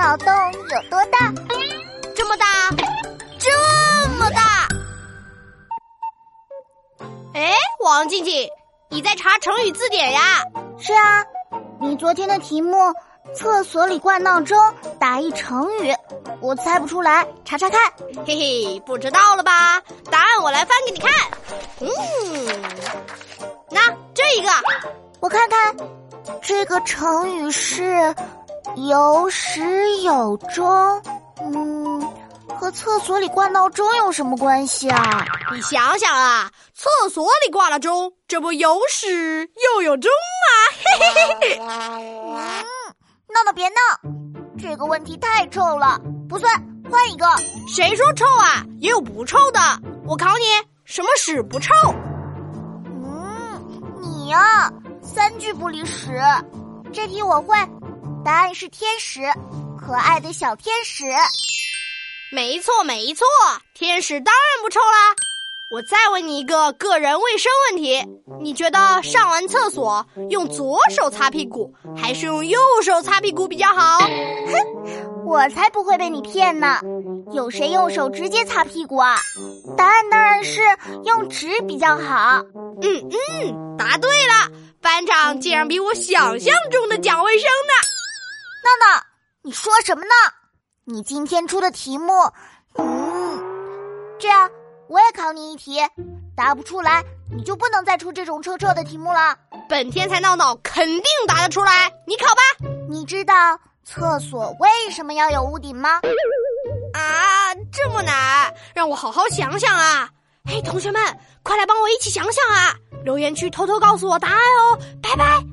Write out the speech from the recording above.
脑洞有多大？这么大，这么大！哎，王静静，你在查成语字典呀？是啊，你昨天的题目“厕所里挂闹钟”打一成语，我猜不出来，查查看。嘿嘿，不知道了吧？答案我来翻给你看。嗯，那这一个，我看看，这个成语是“有始有终”。嗯，和厕所里挂闹钟有什么关系啊？你想想啊，厕所里挂了钟，这不有始又有终吗？嘿嘿嘿嘿。嗯，闹闹别闹，这个问题太臭了，不算，换一个。谁说臭啊？也有不臭的。我考你，什么屎不臭？嗯，你呀，三句不离屎。这题我会，答案是天使。可爱的小天使，没错没错，天使当然不臭啦。我再问你一个个人卫生问题，你觉得上完厕所用左手擦屁股，还是用右手擦屁股比较好？哼，我才不会被你骗呢！有谁用手直接擦屁股啊？答案当然是用纸比较好。嗯嗯，答对了，班长竟然比我想象中的讲卫生呢。你说什么呢？你今天出的题目，嗯，这样我也考你一题，答不出来你就不能再出这种臭臭的题目了。本天才闹闹肯定答得出来，你考吧。你知道厕所为什么要有屋顶吗？啊，这么难，让我好好想想啊！嘿，同学们，快来帮我一起想想啊！留言区偷偷告诉我答案哦，拜拜。